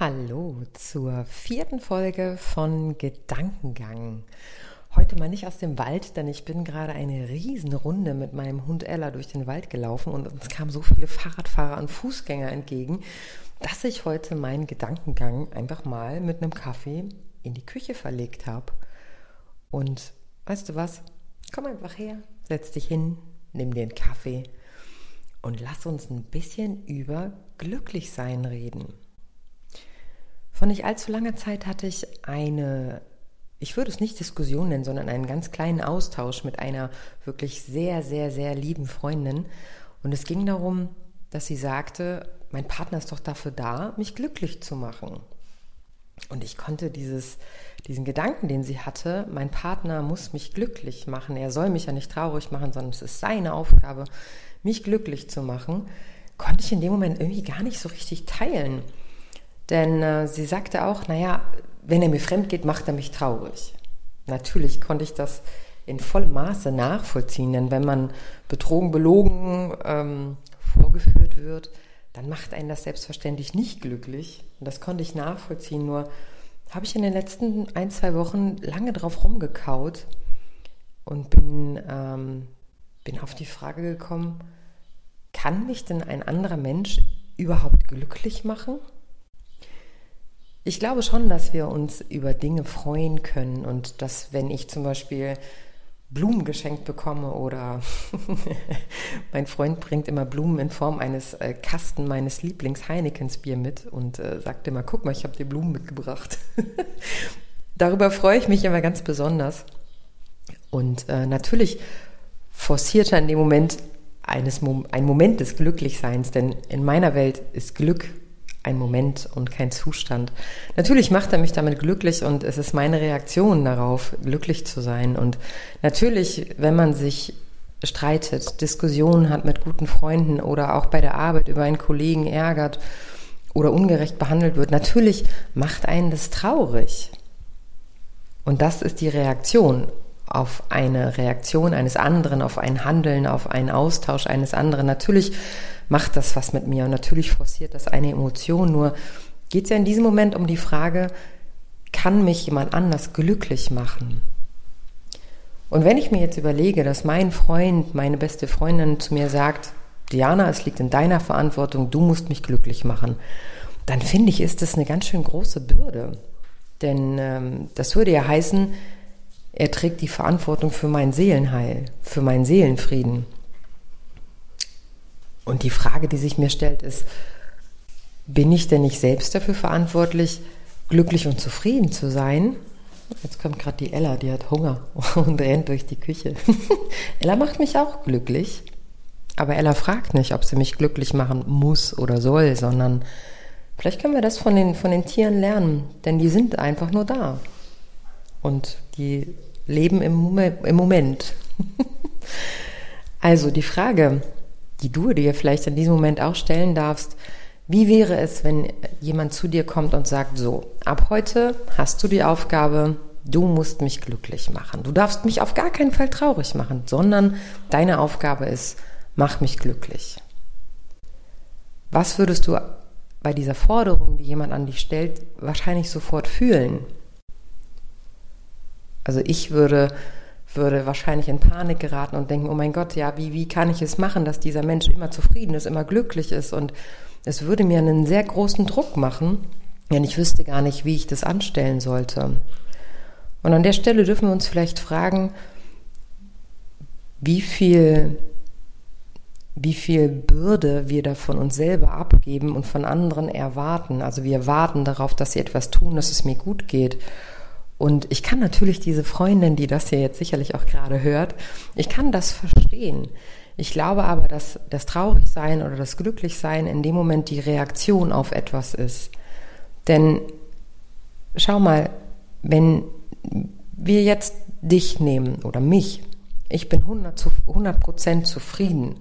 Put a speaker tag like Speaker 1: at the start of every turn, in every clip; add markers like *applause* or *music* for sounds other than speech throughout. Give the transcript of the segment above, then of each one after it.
Speaker 1: Hallo zur vierten Folge von Gedankengang. Heute mal nicht aus dem Wald, denn ich bin gerade eine Riesenrunde mit meinem Hund Ella durch den Wald gelaufen und uns kamen so viele Fahrradfahrer und Fußgänger entgegen, dass ich heute meinen Gedankengang einfach mal mit einem Kaffee in die Küche verlegt habe. Und weißt du was? Komm einfach her, setz dich hin, nimm dir einen Kaffee und lass uns ein bisschen über Glücklichsein reden. Vor nicht allzu langer Zeit hatte ich eine, ich würde es nicht Diskussion nennen, sondern einen ganz kleinen Austausch mit einer wirklich sehr, sehr, sehr lieben Freundin. Und es ging darum, dass sie sagte, mein Partner ist doch dafür da, mich glücklich zu machen. Und ich konnte dieses, diesen Gedanken, den sie hatte, mein Partner muss mich glücklich machen, er soll mich ja nicht traurig machen, sondern es ist seine Aufgabe, mich glücklich zu machen, konnte ich in dem Moment irgendwie gar nicht so richtig teilen. Denn äh, sie sagte auch, naja, wenn er mir fremd geht, macht er mich traurig. Natürlich konnte ich das in vollem Maße nachvollziehen, denn wenn man betrogen, belogen ähm, vorgeführt wird, dann macht einen das selbstverständlich nicht glücklich. Und das konnte ich nachvollziehen, nur habe ich in den letzten ein, zwei Wochen lange drauf rumgekaut und bin, ähm, bin auf die Frage gekommen, kann mich denn ein anderer Mensch überhaupt glücklich machen? Ich glaube schon, dass wir uns über Dinge freuen können und dass, wenn ich zum Beispiel Blumen geschenkt bekomme oder *laughs* mein Freund bringt immer Blumen in Form eines äh, Kasten meines Lieblings-Heinekens-Bier mit und äh, sagt immer, guck mal, ich habe dir Blumen mitgebracht. *laughs* Darüber freue ich mich immer ganz besonders. Und äh, natürlich forciert er in dem Moment eines, ein Moment des Glücklichseins, denn in meiner Welt ist Glück ein Moment und kein Zustand. Natürlich macht er mich damit glücklich und es ist meine Reaktion darauf, glücklich zu sein. Und natürlich, wenn man sich streitet, Diskussionen hat mit guten Freunden oder auch bei der Arbeit über einen Kollegen ärgert oder ungerecht behandelt wird, natürlich macht einen das traurig. Und das ist die Reaktion auf eine Reaktion eines anderen, auf ein Handeln, auf einen Austausch eines anderen. Natürlich macht das was mit mir und natürlich forciert das eine Emotion. Nur geht es ja in diesem Moment um die Frage, kann mich jemand anders glücklich machen? Und wenn ich mir jetzt überlege, dass mein Freund, meine beste Freundin zu mir sagt, Diana, es liegt in deiner Verantwortung, du musst mich glücklich machen, dann finde ich, ist das eine ganz schön große Bürde. Denn ähm, das würde ja heißen, er trägt die Verantwortung für mein Seelenheil, für meinen Seelenfrieden. Und die Frage, die sich mir stellt, ist, bin ich denn nicht selbst dafür verantwortlich, glücklich und zufrieden zu sein? Jetzt kommt gerade die Ella, die hat Hunger *laughs* und rennt durch die Küche. *laughs* Ella macht mich auch glücklich, aber Ella fragt nicht, ob sie mich glücklich machen muss oder soll, sondern vielleicht können wir das von den, von den Tieren lernen, denn die sind einfach nur da und die leben im, im Moment. *laughs* also die Frage, die du dir vielleicht in diesem Moment auch stellen darfst, wie wäre es, wenn jemand zu dir kommt und sagt, so, ab heute hast du die Aufgabe, du musst mich glücklich machen. Du darfst mich auf gar keinen Fall traurig machen, sondern deine Aufgabe ist, mach mich glücklich. Was würdest du bei dieser Forderung, die jemand an dich stellt, wahrscheinlich sofort fühlen? Also ich würde würde wahrscheinlich in Panik geraten und denken, oh mein Gott, ja, wie, wie kann ich es machen, dass dieser Mensch immer zufrieden ist, immer glücklich ist? Und es würde mir einen sehr großen Druck machen, denn ich wüsste gar nicht, wie ich das anstellen sollte. Und an der Stelle dürfen wir uns vielleicht fragen, wie viel, wie viel Bürde wir da von uns selber abgeben und von anderen erwarten. Also wir warten darauf, dass sie etwas tun, dass es mir gut geht. Und ich kann natürlich diese Freundin, die das hier jetzt sicherlich auch gerade hört, ich kann das verstehen. Ich glaube aber, dass das Traurigsein oder das Glücklichsein in dem Moment die Reaktion auf etwas ist. Denn schau mal, wenn wir jetzt dich nehmen oder mich, ich bin 100 Prozent zufrieden.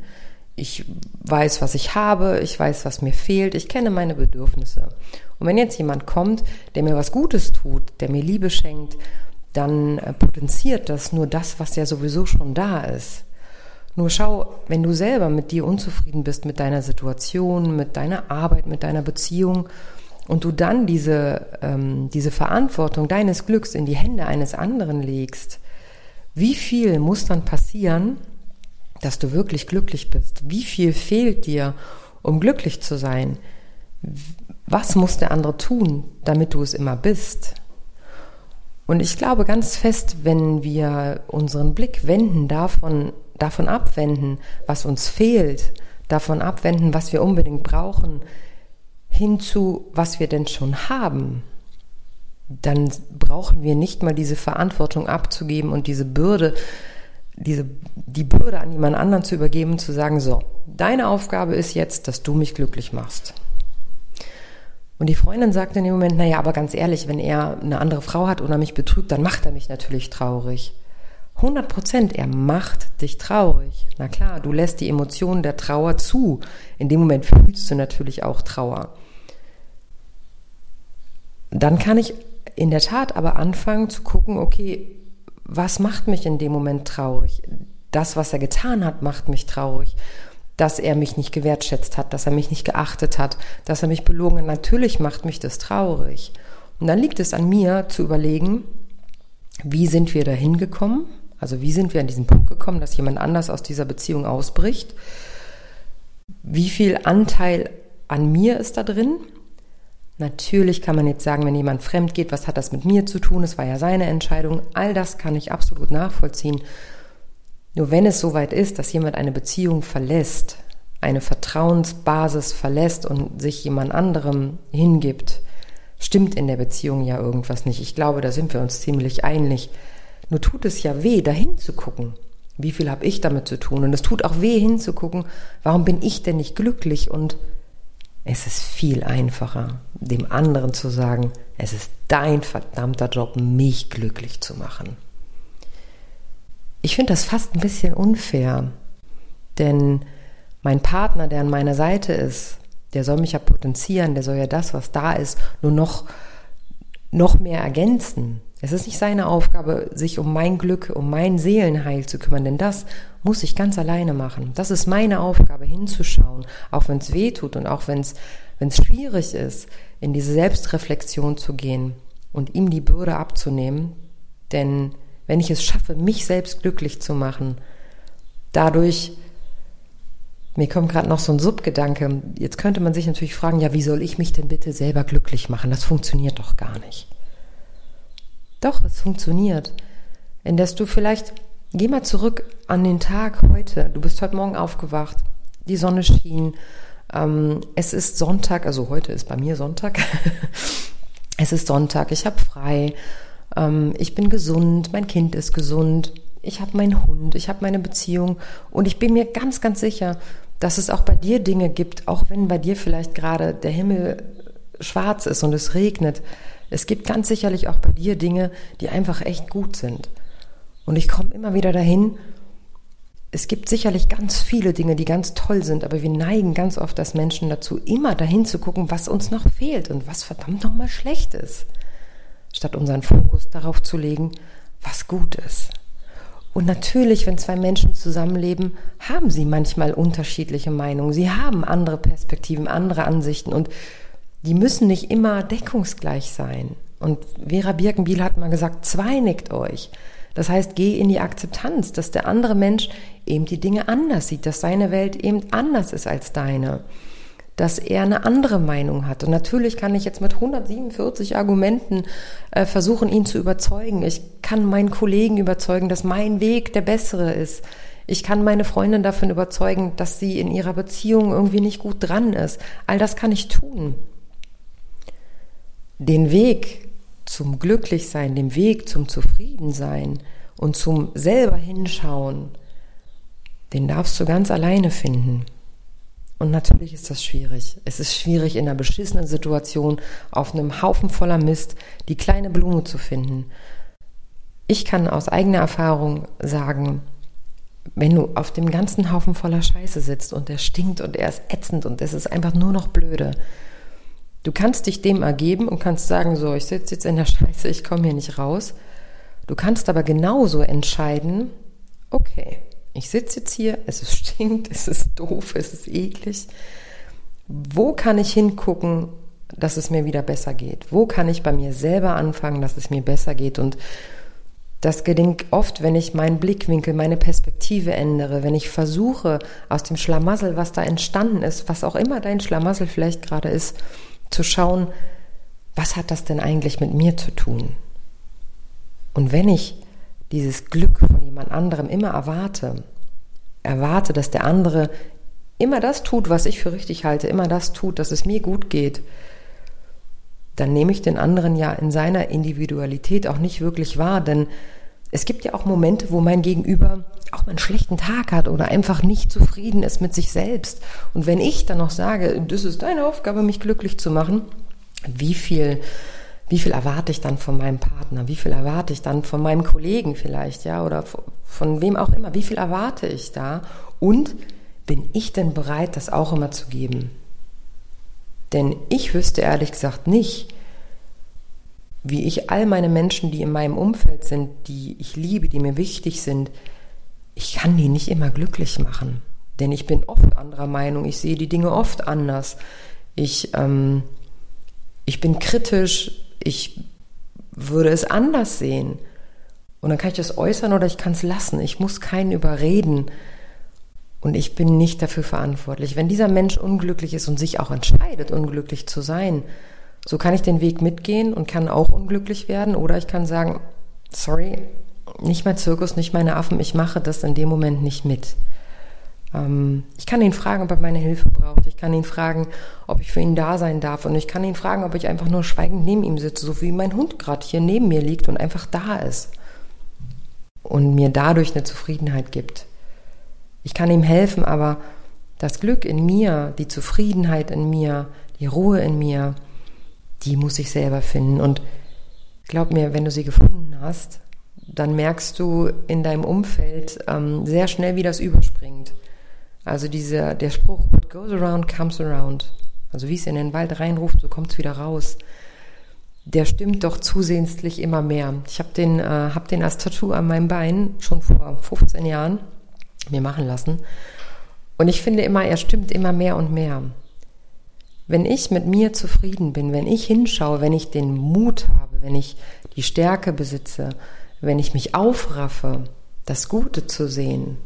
Speaker 1: Ich weiß, was ich habe, ich weiß, was mir fehlt, ich kenne meine Bedürfnisse. Und wenn jetzt jemand kommt, der mir was Gutes tut, der mir Liebe schenkt, dann äh, potenziert das nur das, was ja sowieso schon da ist. Nur schau, wenn du selber mit dir unzufrieden bist, mit deiner Situation, mit deiner Arbeit, mit deiner Beziehung und du dann diese, ähm, diese Verantwortung deines Glücks in die Hände eines anderen legst, wie viel muss dann passieren, dass du wirklich glücklich bist? Wie viel fehlt dir, um glücklich zu sein? Was muss der andere tun, damit du es immer bist? Und ich glaube ganz fest, wenn wir unseren Blick wenden davon, davon abwenden, was uns fehlt, davon abwenden, was wir unbedingt brauchen, hinzu, was wir denn schon haben, dann brauchen wir nicht mal diese Verantwortung abzugeben und diese Bürde, diese, die Bürde an jemand anderen zu übergeben, zu sagen, so, deine Aufgabe ist jetzt, dass du mich glücklich machst. Und die Freundin sagte in dem Moment, naja, aber ganz ehrlich, wenn er eine andere Frau hat oder mich betrügt, dann macht er mich natürlich traurig. 100 Prozent, er macht dich traurig. Na klar, du lässt die Emotionen der Trauer zu. In dem Moment fühlst du natürlich auch Trauer. Dann kann ich in der Tat aber anfangen zu gucken, okay, was macht mich in dem Moment traurig? Das, was er getan hat, macht mich traurig. Dass er mich nicht gewertschätzt hat, dass er mich nicht geachtet hat, dass er mich belogen hat. Natürlich macht mich das traurig. Und dann liegt es an mir zu überlegen, wie sind wir da hingekommen? Also wie sind wir an diesen Punkt gekommen, dass jemand anders aus dieser Beziehung ausbricht? Wie viel Anteil an mir ist da drin? Natürlich kann man jetzt sagen, wenn jemand fremd geht, was hat das mit mir zu tun? Es war ja seine Entscheidung. All das kann ich absolut nachvollziehen. Nur wenn es soweit ist, dass jemand eine Beziehung verlässt, eine Vertrauensbasis verlässt und sich jemand anderem hingibt, stimmt in der Beziehung ja irgendwas nicht. Ich glaube, da sind wir uns ziemlich einig. Nur tut es ja weh, dahin zu gucken. Wie viel habe ich damit zu tun? Und es tut auch weh hinzugucken, warum bin ich denn nicht glücklich und es ist viel einfacher, dem anderen zu sagen, es ist dein verdammter Job, mich glücklich zu machen. Ich finde das fast ein bisschen unfair, denn mein Partner, der an meiner Seite ist, der soll mich ja potenzieren, der soll ja das, was da ist, nur noch, noch mehr ergänzen. Es ist nicht seine Aufgabe, sich um mein Glück, um mein Seelenheil zu kümmern, denn das muss ich ganz alleine machen. Das ist meine Aufgabe, hinzuschauen, auch wenn es weh tut und auch wenn es schwierig ist, in diese Selbstreflexion zu gehen und ihm die Bürde abzunehmen. Denn wenn ich es schaffe, mich selbst glücklich zu machen, dadurch mir kommt gerade noch so ein Subgedanke. Jetzt könnte man sich natürlich fragen, ja, wie soll ich mich denn bitte selber glücklich machen? Das funktioniert doch gar nicht. Doch, es funktioniert. Indes du vielleicht, geh mal zurück an den Tag heute. Du bist heute Morgen aufgewacht, die Sonne schien, ähm, es ist Sonntag, also heute ist bei mir Sonntag. *laughs* es ist Sonntag, ich habe frei, ähm, ich bin gesund, mein Kind ist gesund, ich habe meinen Hund, ich habe meine Beziehung und ich bin mir ganz, ganz sicher, dass es auch bei dir Dinge gibt, auch wenn bei dir vielleicht gerade der Himmel schwarz ist und es regnet, es gibt ganz sicherlich auch bei dir Dinge, die einfach echt gut sind. Und ich komme immer wieder dahin, es gibt sicherlich ganz viele Dinge, die ganz toll sind, aber wir neigen ganz oft als Menschen dazu, immer dahin zu gucken, was uns noch fehlt und was verdammt nochmal schlecht ist, statt unseren Fokus darauf zu legen, was gut ist. Und natürlich, wenn zwei Menschen zusammenleben, haben sie manchmal unterschiedliche Meinungen. Sie haben andere Perspektiven, andere Ansichten und die müssen nicht immer deckungsgleich sein. Und Vera Birkenbiel hat mal gesagt, zweinigt euch. Das heißt, geh in die Akzeptanz, dass der andere Mensch eben die Dinge anders sieht, dass seine Welt eben anders ist als deine, dass er eine andere Meinung hat. Und natürlich kann ich jetzt mit 147 Argumenten äh, versuchen, ihn zu überzeugen. Ich kann meinen Kollegen überzeugen, dass mein Weg der bessere ist. Ich kann meine Freundin davon überzeugen, dass sie in ihrer Beziehung irgendwie nicht gut dran ist. All das kann ich tun den Weg zum Glücklichsein, den Weg zum Zufriedensein und zum selber hinschauen, den darfst du ganz alleine finden. Und natürlich ist das schwierig. Es ist schwierig, in einer beschissenen Situation auf einem Haufen voller Mist die kleine Blume zu finden. Ich kann aus eigener Erfahrung sagen, wenn du auf dem ganzen Haufen voller Scheiße sitzt und der stinkt und er ist ätzend und es ist einfach nur noch blöde, Du kannst dich dem ergeben und kannst sagen, so, ich sitze jetzt in der Scheiße, ich komme hier nicht raus. Du kannst aber genauso entscheiden, okay, ich sitze jetzt hier, es ist stinkt, es ist doof, es ist eklig. Wo kann ich hingucken, dass es mir wieder besser geht? Wo kann ich bei mir selber anfangen, dass es mir besser geht? Und das gelingt oft, wenn ich meinen Blickwinkel, meine Perspektive ändere, wenn ich versuche, aus dem Schlamassel, was da entstanden ist, was auch immer dein Schlamassel vielleicht gerade ist, zu schauen, was hat das denn eigentlich mit mir zu tun? Und wenn ich dieses Glück von jemand anderem immer erwarte, erwarte, dass der andere immer das tut, was ich für richtig halte, immer das tut, dass es mir gut geht, dann nehme ich den anderen ja in seiner Individualität auch nicht wirklich wahr, denn es gibt ja auch Momente, wo mein Gegenüber auch mal einen schlechten Tag hat oder einfach nicht zufrieden ist mit sich selbst. Und wenn ich dann noch sage, das ist deine Aufgabe, mich glücklich zu machen, wie viel, wie viel erwarte ich dann von meinem Partner? Wie viel erwarte ich dann von meinem Kollegen vielleicht, ja, oder von wem auch immer? Wie viel erwarte ich da? Und bin ich denn bereit, das auch immer zu geben? Denn ich wüsste ehrlich gesagt nicht, wie ich all meine Menschen, die in meinem Umfeld sind, die ich liebe, die mir wichtig sind, ich kann die nicht immer glücklich machen. Denn ich bin oft anderer Meinung, ich sehe die Dinge oft anders. Ich, ähm, ich bin kritisch, ich würde es anders sehen. Und dann kann ich das äußern oder ich kann es lassen. Ich muss keinen überreden. Und ich bin nicht dafür verantwortlich. Wenn dieser Mensch unglücklich ist und sich auch entscheidet, unglücklich zu sein, so kann ich den Weg mitgehen und kann auch unglücklich werden oder ich kann sagen, sorry, nicht mein Zirkus, nicht meine Affen, ich mache das in dem Moment nicht mit. Ähm, ich kann ihn fragen, ob er meine Hilfe braucht. Ich kann ihn fragen, ob ich für ihn da sein darf. Und ich kann ihn fragen, ob ich einfach nur schweigend neben ihm sitze, so wie mein Hund gerade hier neben mir liegt und einfach da ist. Und mir dadurch eine Zufriedenheit gibt. Ich kann ihm helfen, aber das Glück in mir, die Zufriedenheit in mir, die Ruhe in mir, die muss ich selber finden. Und glaub mir, wenn du sie gefunden hast, dann merkst du in deinem Umfeld ähm, sehr schnell, wie das überspringt. Also dieser, der Spruch, what goes around comes around. Also wie es in den Wald reinruft, so kommt es wieder raus. Der stimmt doch zusehenslich immer mehr. Ich habe den, äh, hab den als Tattoo an meinem Bein schon vor 15 Jahren mir machen lassen. Und ich finde immer, er stimmt immer mehr und mehr. Wenn ich mit mir zufrieden bin, wenn ich hinschaue, wenn ich den Mut habe, wenn ich die Stärke besitze, wenn ich mich aufraffe, das Gute zu sehen,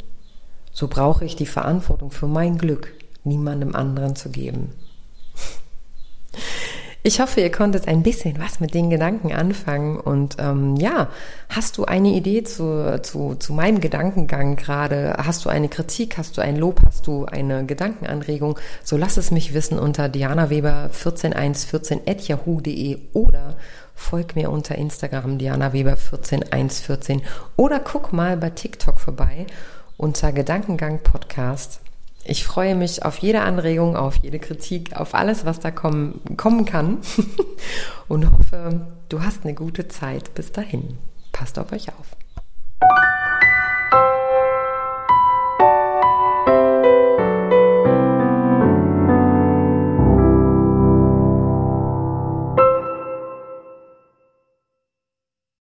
Speaker 1: so brauche ich die Verantwortung für mein Glück niemandem anderen zu geben. Ich hoffe, ihr konntet ein bisschen was mit den Gedanken anfangen. Und ähm, ja, hast du eine Idee zu, zu, zu meinem Gedankengang gerade? Hast du eine Kritik? Hast du ein Lob? Hast du eine Gedankenanregung? So lass es mich wissen unter dianaweber14114 at yahoo.de oder folg mir unter Instagram dianaweber14114 oder guck mal bei TikTok vorbei unter Gedankengang Podcast. Ich freue mich auf jede Anregung, auf jede Kritik, auf alles, was da kommen, kommen kann *laughs* und hoffe, du hast eine gute Zeit. Bis dahin. Passt auf euch auf.